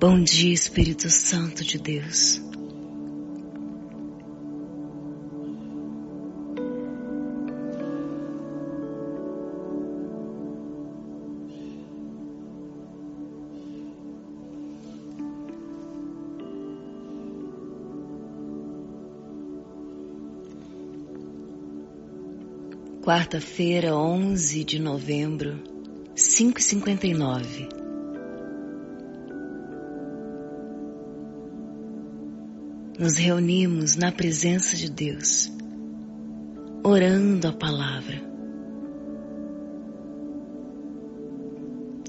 Bom dia, Espírito Santo de Deus. Quarta-feira, 11 de novembro, 5h59. Nos reunimos na presença de Deus, orando a palavra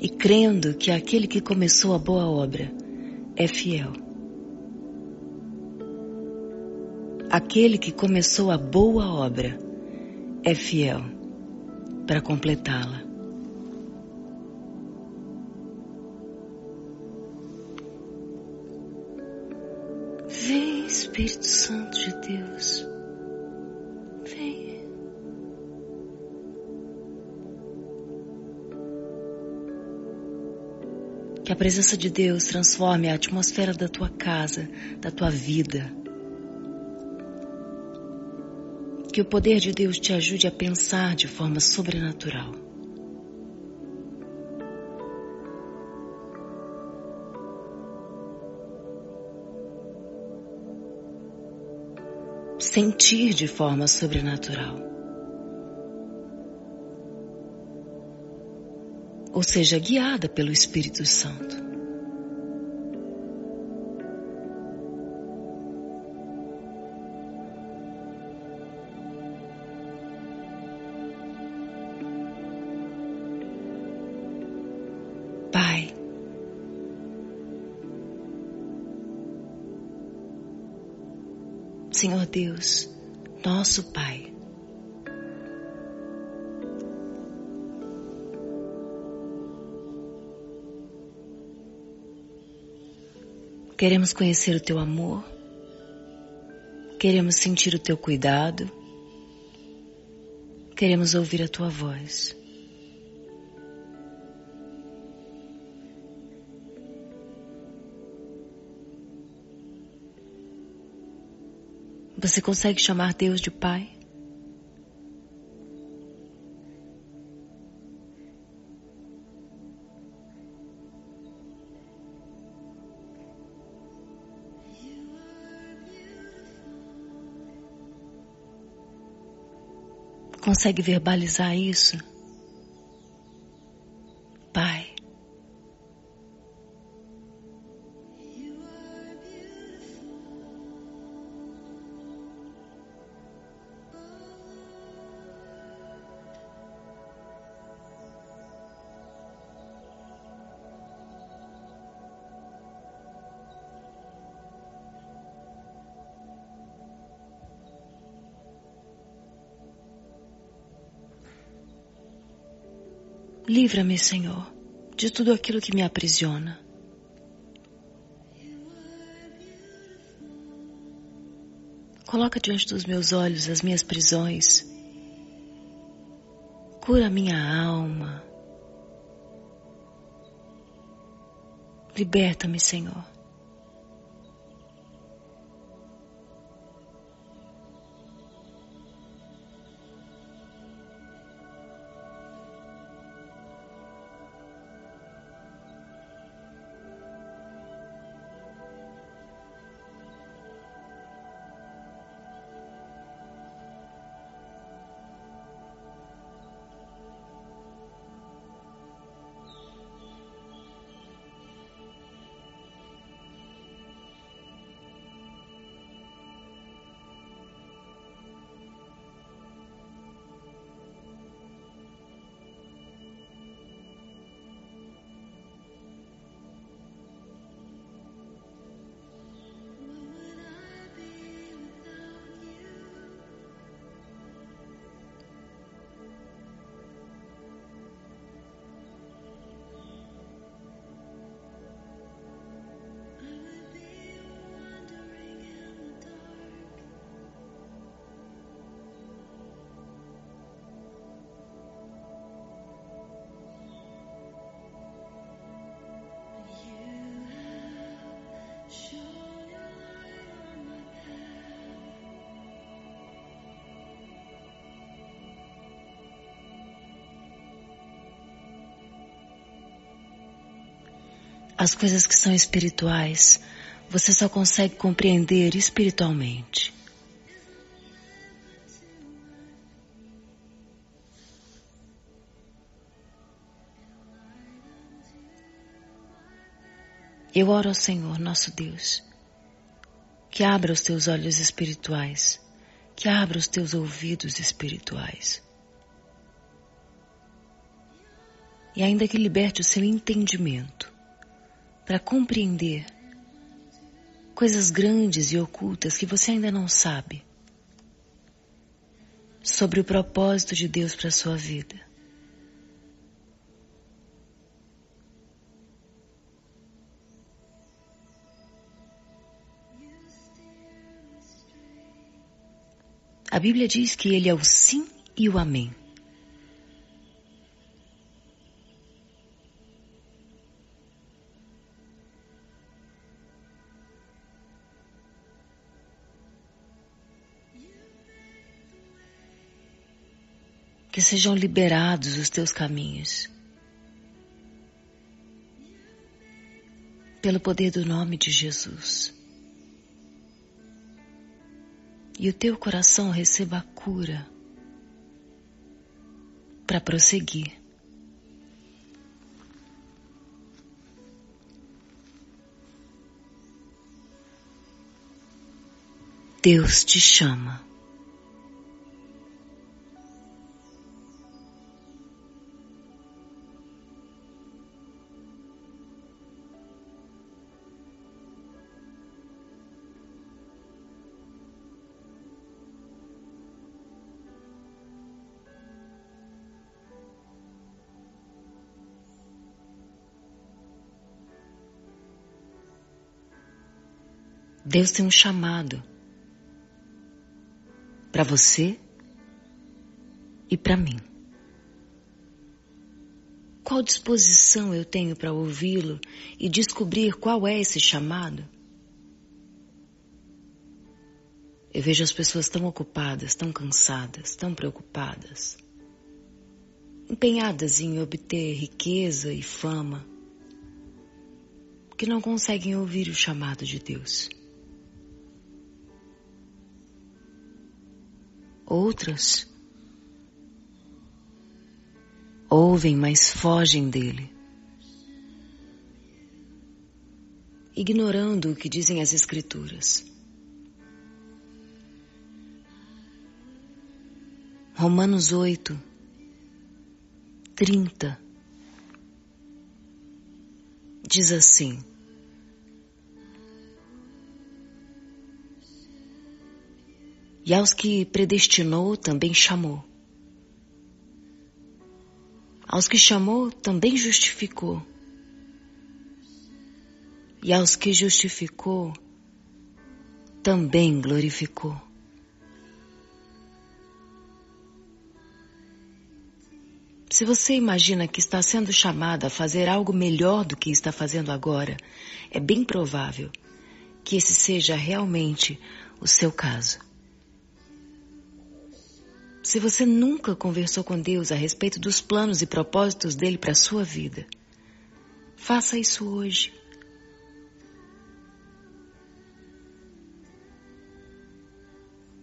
e crendo que aquele que começou a boa obra é fiel. Aquele que começou a boa obra é fiel para completá-la. Espírito Santo de Deus. Vem. Que a presença de Deus transforme a atmosfera da tua casa, da tua vida Que o poder de Deus te ajude a pensar de forma sobrenatural. Sentir de forma sobrenatural. Ou seja, guiada pelo Espírito Santo. Senhor Deus, nosso Pai. Queremos conhecer o teu amor, queremos sentir o teu cuidado, queremos ouvir a tua voz. Você consegue chamar Deus de Pai? Consegue verbalizar isso? Livra-me, Senhor, de tudo aquilo que me aprisiona. Coloca diante dos meus olhos as minhas prisões. Cura minha alma. Liberta-me, Senhor. As coisas que são espirituais, você só consegue compreender espiritualmente. Eu oro ao Senhor, nosso Deus, que abra os teus olhos espirituais, que abra os teus ouvidos espirituais. E ainda que liberte o seu entendimento para compreender coisas grandes e ocultas que você ainda não sabe sobre o propósito de Deus para sua vida. A Bíblia diz que Ele é o sim e o amém. Sejam liberados os teus caminhos. Pelo poder do nome de Jesus e o teu coração receba a cura para prosseguir. Deus te chama. Deus tem um chamado para você e para mim. Qual disposição eu tenho para ouvi-lo e descobrir qual é esse chamado? Eu vejo as pessoas tão ocupadas, tão cansadas, tão preocupadas, empenhadas em obter riqueza e fama, que não conseguem ouvir o chamado de Deus. Outras ouvem, mas fogem dele, ignorando o que dizem as Escrituras. Romanos 8, 30 diz assim: E aos que predestinou também chamou. Aos que chamou também justificou. E aos que justificou também glorificou. Se você imagina que está sendo chamada a fazer algo melhor do que está fazendo agora, é bem provável que esse seja realmente o seu caso. Se você nunca conversou com Deus a respeito dos planos e propósitos dele para a sua vida, faça isso hoje.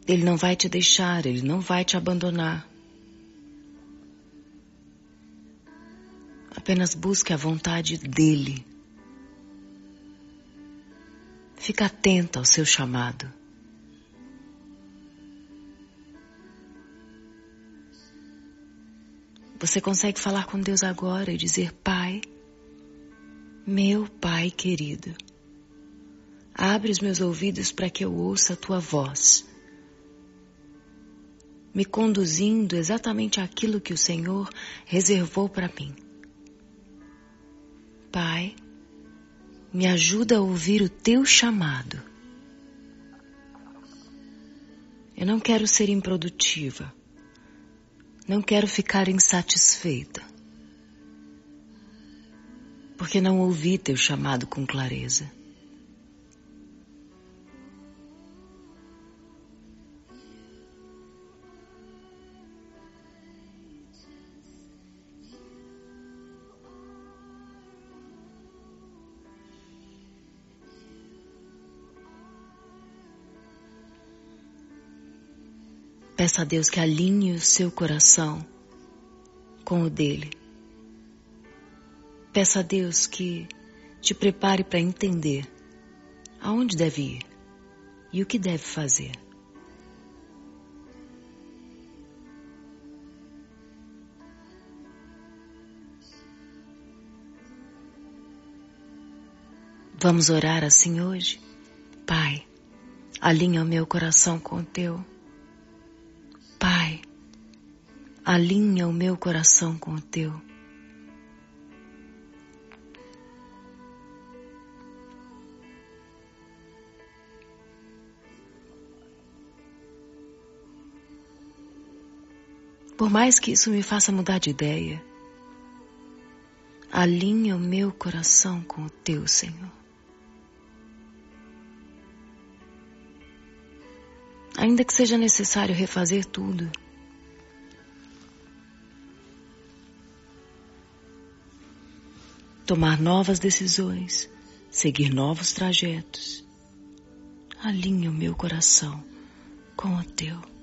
Ele não vai te deixar, ele não vai te abandonar. Apenas busque a vontade dele. Fica atenta ao seu chamado. Você consegue falar com Deus agora e dizer: Pai, meu Pai querido, abre os meus ouvidos para que eu ouça a tua voz, me conduzindo exatamente aquilo que o Senhor reservou para mim. Pai, me ajuda a ouvir o teu chamado. Eu não quero ser improdutiva. Não quero ficar insatisfeita, porque não ouvi teu chamado com clareza. Peça a Deus que alinhe o seu coração com o dele. Peça a Deus que te prepare para entender aonde deve ir e o que deve fazer. Vamos orar assim hoje? Pai, alinha o meu coração com o teu. Alinha o meu coração com o teu. Por mais que isso me faça mudar de ideia, alinha o meu coração com o teu, Senhor. Ainda que seja necessário refazer tudo, tomar novas decisões, seguir novos trajetos, alinha o meu coração com o teu.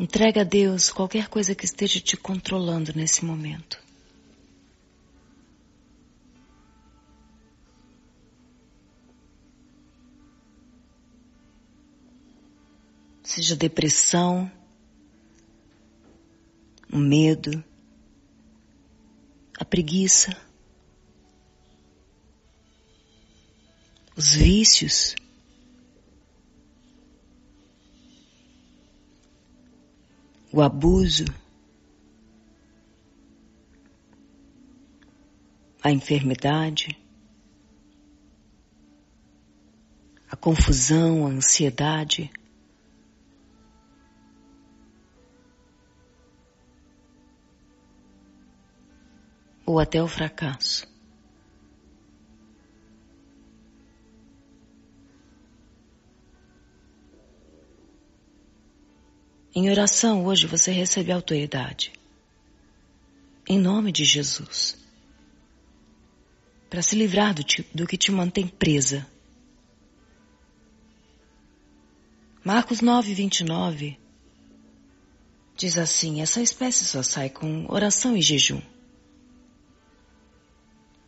Entrega a Deus qualquer coisa que esteja te controlando nesse momento. Seja depressão, o medo, a preguiça, os vícios. O abuso, a enfermidade, confusão, a ansiedade. Ou até o fracasso. Em oração, hoje você recebe autoridade. Em nome de Jesus. Para se livrar do, do que te mantém presa. Marcos 9, 29 diz assim: essa espécie só sai com oração e jejum.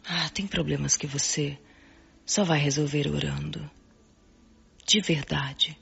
Ah, tem problemas que você só vai resolver orando. De verdade.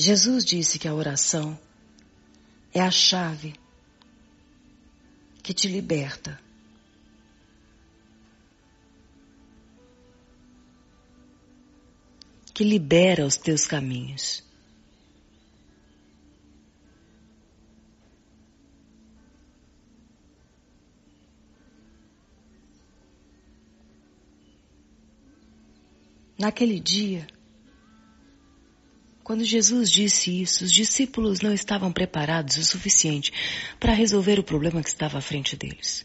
Jesus disse que a oração é a chave que te liberta. Que libera os teus caminhos. Naquele dia, quando Jesus disse isso, os discípulos não estavam preparados o suficiente para resolver o problema que estava à frente deles.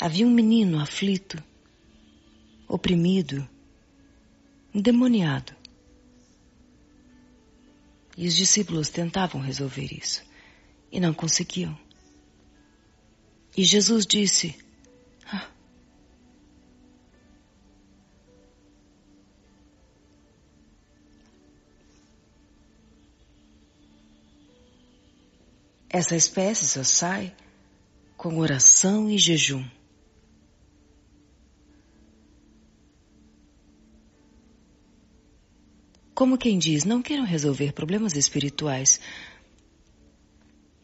Havia um menino aflito, oprimido, endemoniado. E os discípulos tentavam resolver isso e não conseguiam. E Jesus disse: Essa espécie só sai com oração e jejum. Como quem diz, não queiram resolver problemas espirituais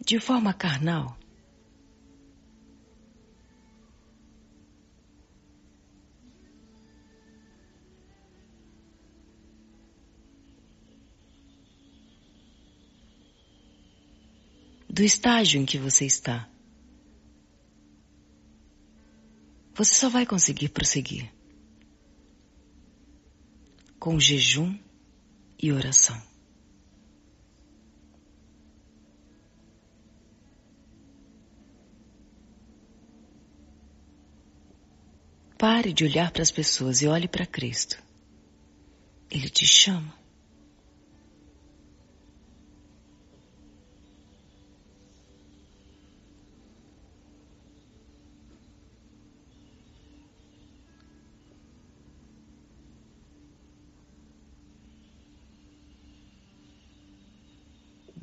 de forma carnal. Do estágio em que você está. Você só vai conseguir prosseguir com jejum e oração. Pare de olhar para as pessoas e olhe para Cristo. Ele te chama.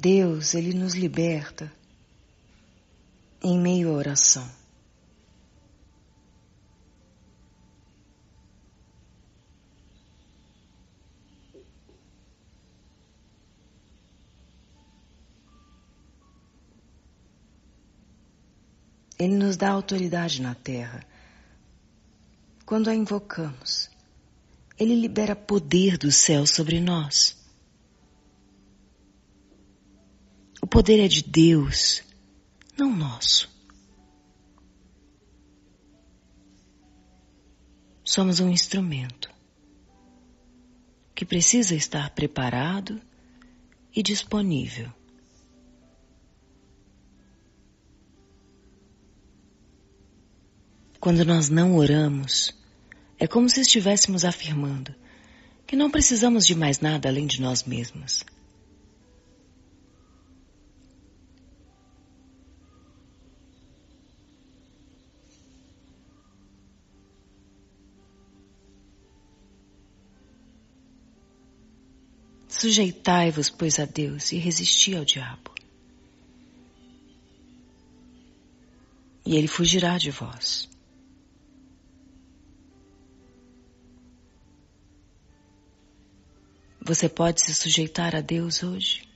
Deus, Ele nos liberta em meio à oração. Ele nos dá autoridade na terra. Quando a invocamos, Ele libera poder do céu sobre nós. O poder é de Deus, não nosso. Somos um instrumento que precisa estar preparado e disponível. Quando nós não oramos, é como se estivéssemos afirmando que não precisamos de mais nada além de nós mesmos. Sujeitai-vos, pois, a Deus e resisti ao diabo. E ele fugirá de vós. Você pode se sujeitar a Deus hoje?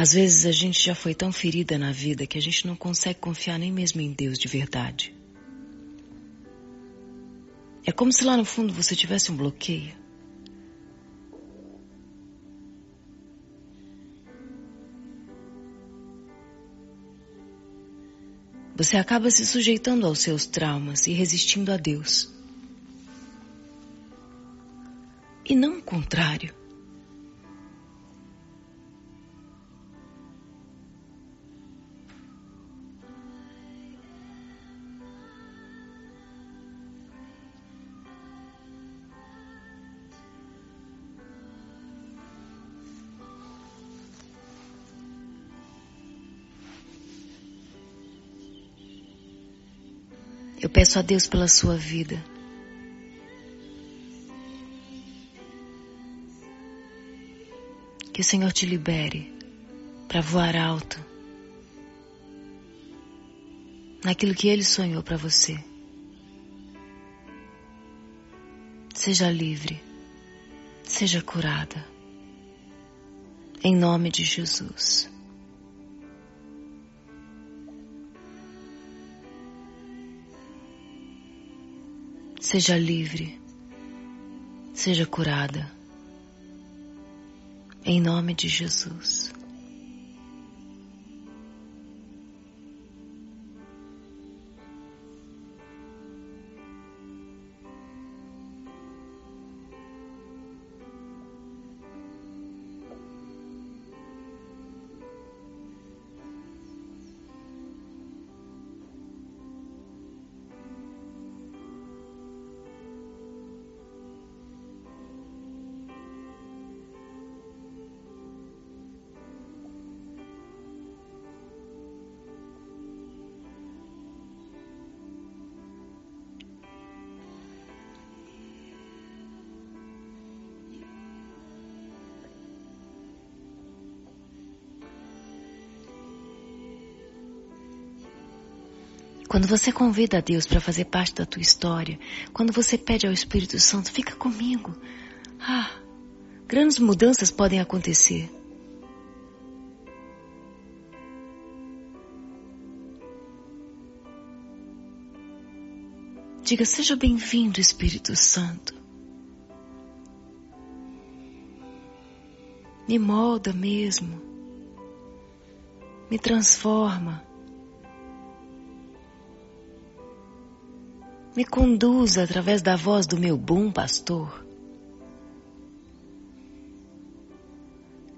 Às vezes a gente já foi tão ferida na vida que a gente não consegue confiar nem mesmo em Deus de verdade. É como se lá no fundo você tivesse um bloqueio. Você acaba se sujeitando aos seus traumas e resistindo a Deus. E não o contrário. Peço a Deus pela sua vida. Que o Senhor te libere para voar alto naquilo que Ele sonhou para você. Seja livre, seja curada. Em nome de Jesus. Seja livre, seja curada. Em nome de Jesus. Quando você convida a Deus para fazer parte da tua história, quando você pede ao Espírito Santo, fica comigo. Ah, grandes mudanças podem acontecer. Diga, seja bem-vindo, Espírito Santo. Me molda mesmo. Me transforma. Me conduza através da voz do meu bom pastor.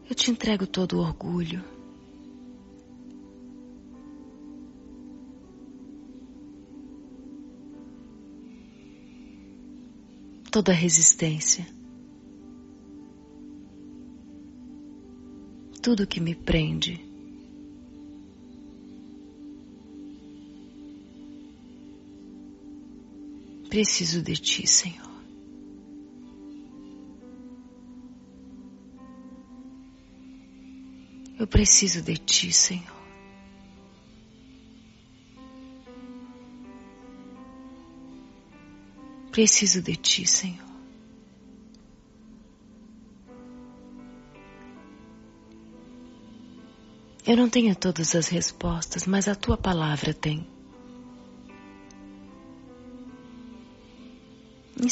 Eu te entrego todo o orgulho. Toda a resistência. Tudo que me prende. Preciso de ti, Senhor. Eu preciso de ti, Senhor. Preciso de ti, Senhor. Eu não tenho todas as respostas, mas a tua palavra tem.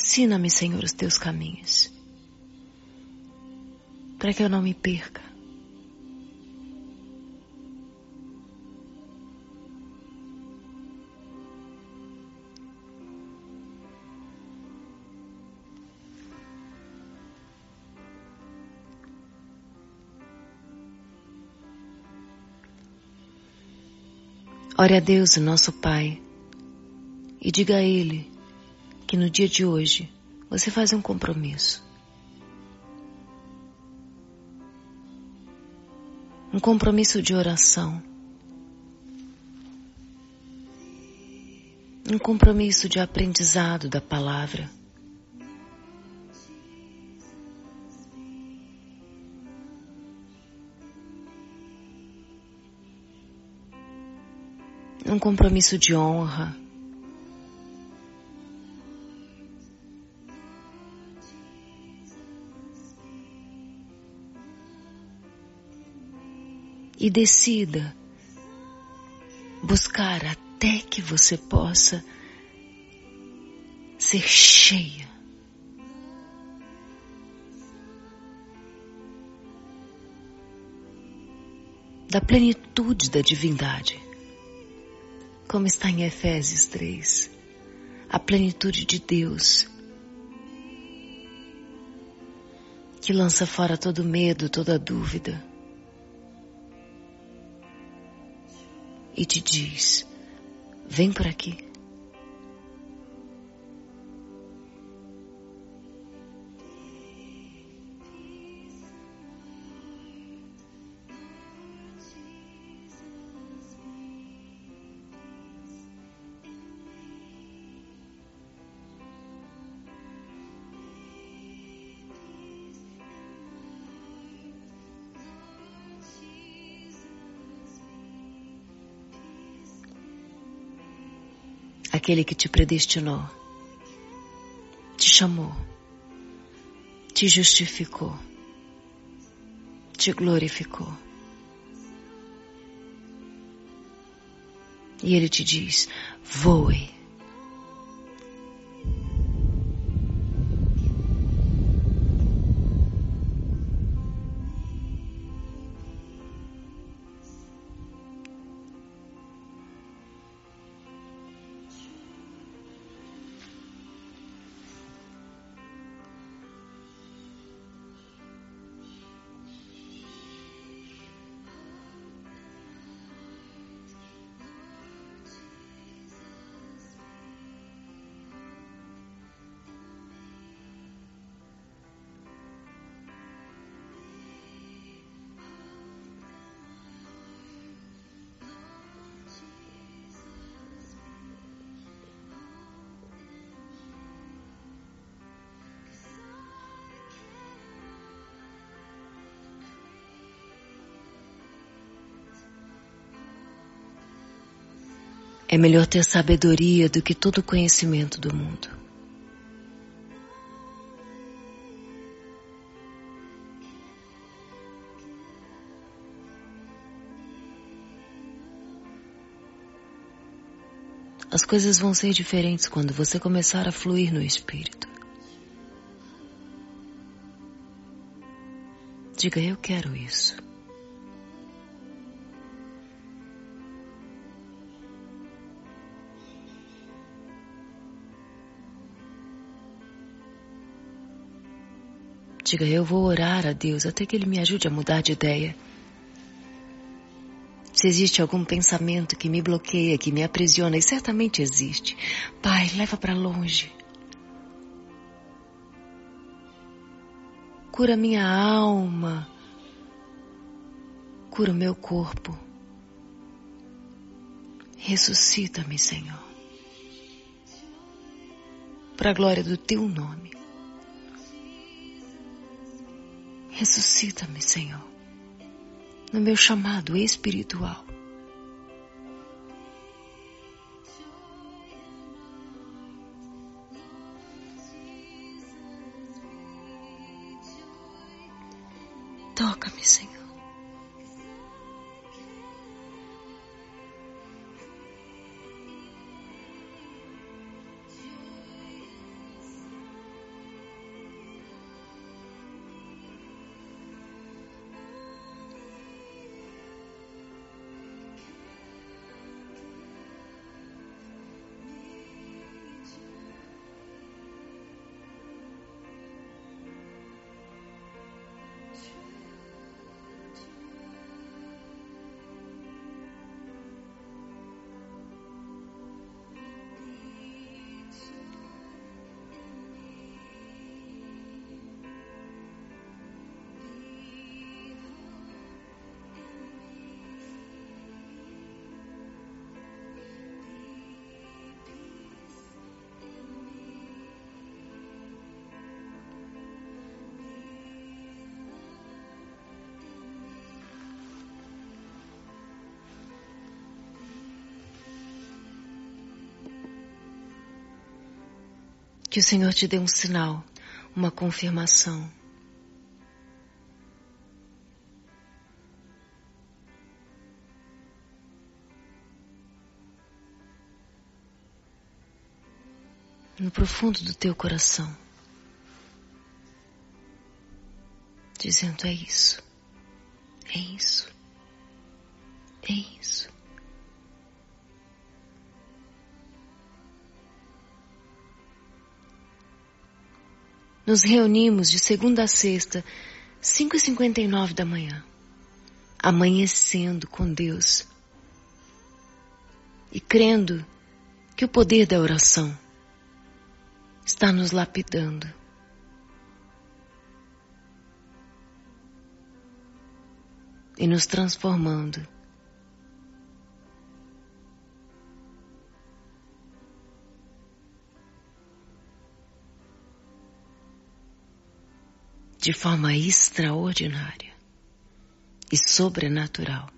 Ensina-me, Senhor, os teus caminhos, para que eu não me perca. Ore a Deus, nosso Pai, e diga a Ele que no dia de hoje você faz um compromisso. um compromisso de oração, um compromisso de aprendizado da palavra. Um compromisso de honra. E decida buscar até que você possa ser cheia. Da plenitude da divindade, como está em Efésios 3, a plenitude de Deus, que lança fora todo medo, toda dúvida e te diz: Vem por aqui. Aquele que te predestinou, te chamou, te justificou, te glorificou. E ele te diz: voe. É melhor ter sabedoria do que todo conhecimento do mundo. As coisas vão ser diferentes quando você começar a fluir no Espírito. Diga, eu quero isso. Diga, eu vou orar a Deus até que Ele me ajude a mudar de ideia. Se existe algum pensamento que me bloqueia, que me aprisiona, e certamente existe, Pai, leva para longe. Cura minha alma, cura o meu corpo. Ressuscita-me, Senhor, para a glória do Teu nome. Ressuscita-me, Senhor, no meu chamado espiritual. Que o Senhor te dê um sinal, uma confirmação. No profundo do teu coração, dizendo: é isso, é isso, é isso. Nos reunimos de segunda a sexta, 5 e 59 da manhã, amanhecendo com Deus e crendo que o poder da oração está nos lapidando. E nos transformando de forma extraordinária e sobrenatural.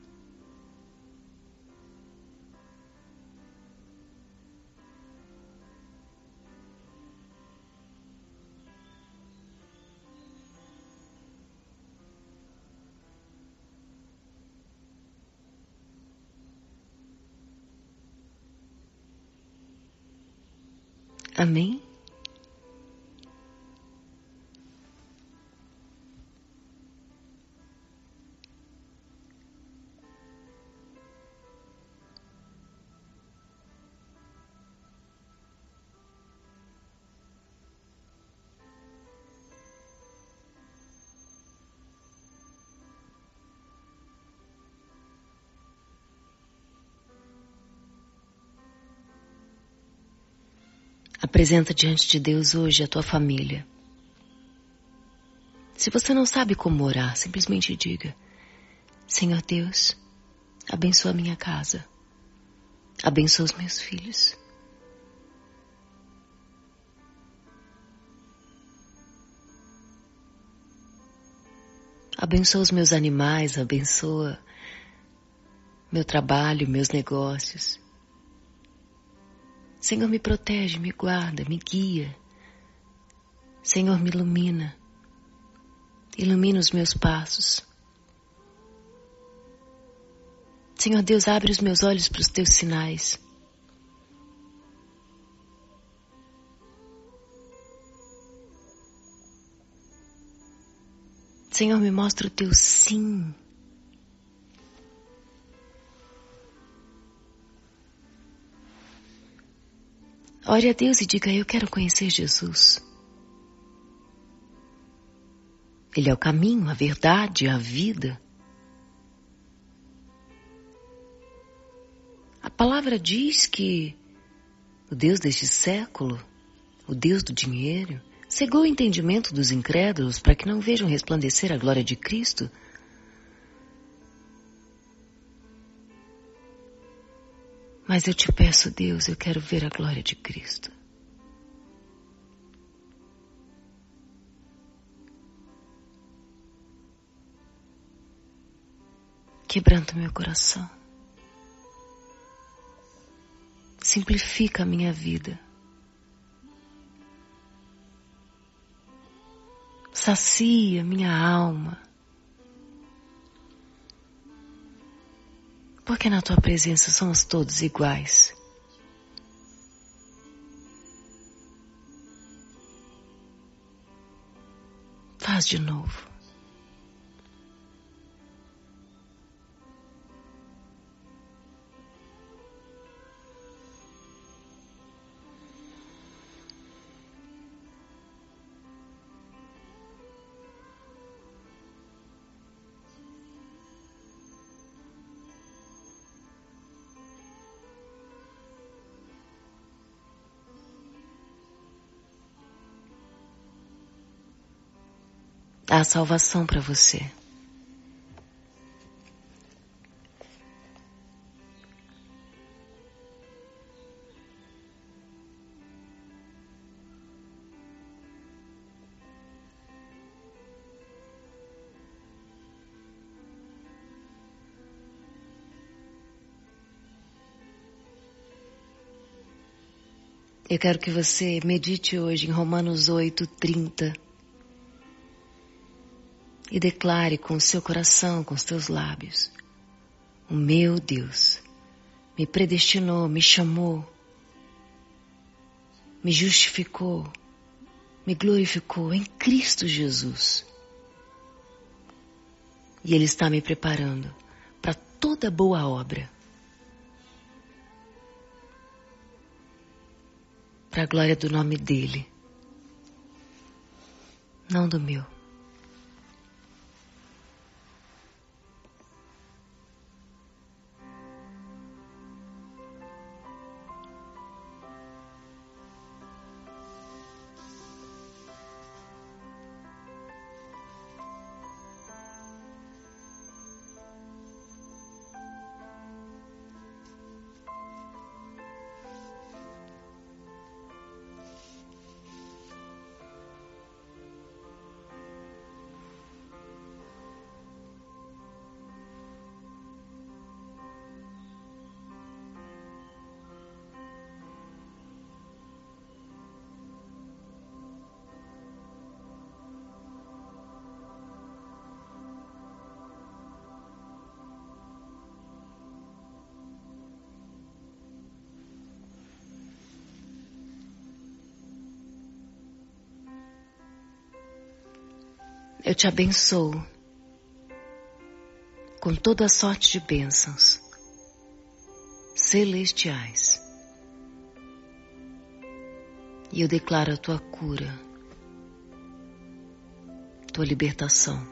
Apresenta diante de Deus hoje a tua família. Se você não sabe como orar, simplesmente diga: Senhor Deus, abençoa a minha casa, abençoa os meus filhos. Abençoa os meus animais, abençoa meu trabalho, meus negócios. Senhor, me protege, me guarda, me guia. Senhor, me ilumina. Ilumina os meus passos. Senhor Deus, abre os meus olhos para os teus sinais. Senhor, me mostra o teu sim. Ore a Deus e diga: Eu quero conhecer Jesus. Ele é o caminho, a verdade, a vida. A palavra diz que o Deus deste século, o Deus do dinheiro, cegou o entendimento dos incrédulos para que não vejam resplandecer a glória de Cristo Mas eu te peço, Deus, eu quero ver a glória de Cristo. Quebranta meu coração. Simplifica a minha vida. Sacia minha alma. Porque na tua presença somos todos iguais. Faz de novo. Há salvação para você. Eu quero que você medite hoje em Romanos 8, 30 e declare com o seu coração, com os teus lábios: O meu Deus me predestinou, me chamou, me justificou, me glorificou em Cristo Jesus. E Ele está me preparando para toda boa obra. Para a glória do nome dEle, não do meu. Eu te abençoo com toda sorte de bênçãos celestiais. E eu declaro a tua cura, tua libertação.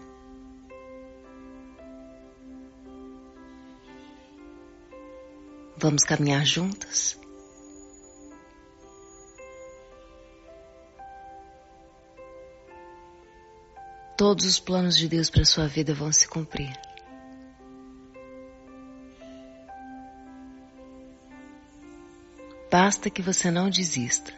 Vamos caminhar juntas? Todos os planos de Deus para sua vida vão se cumprir. Basta que você não desista.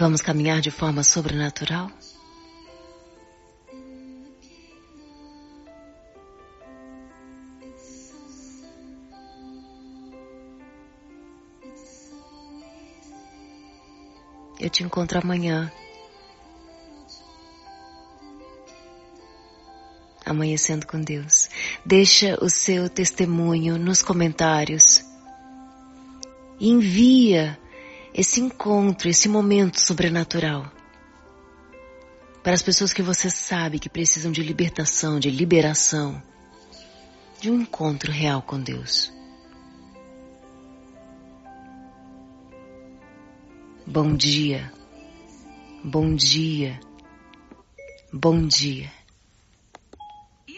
Vamos caminhar de forma sobrenatural? Eu te encontro amanhã. Amanhecendo com Deus. Deixa o seu testemunho nos comentários. Envia esse encontro, esse momento sobrenatural. Para as pessoas que você sabe que precisam de libertação, de liberação, de um encontro real com Deus. Bom dia, bom dia, bom dia.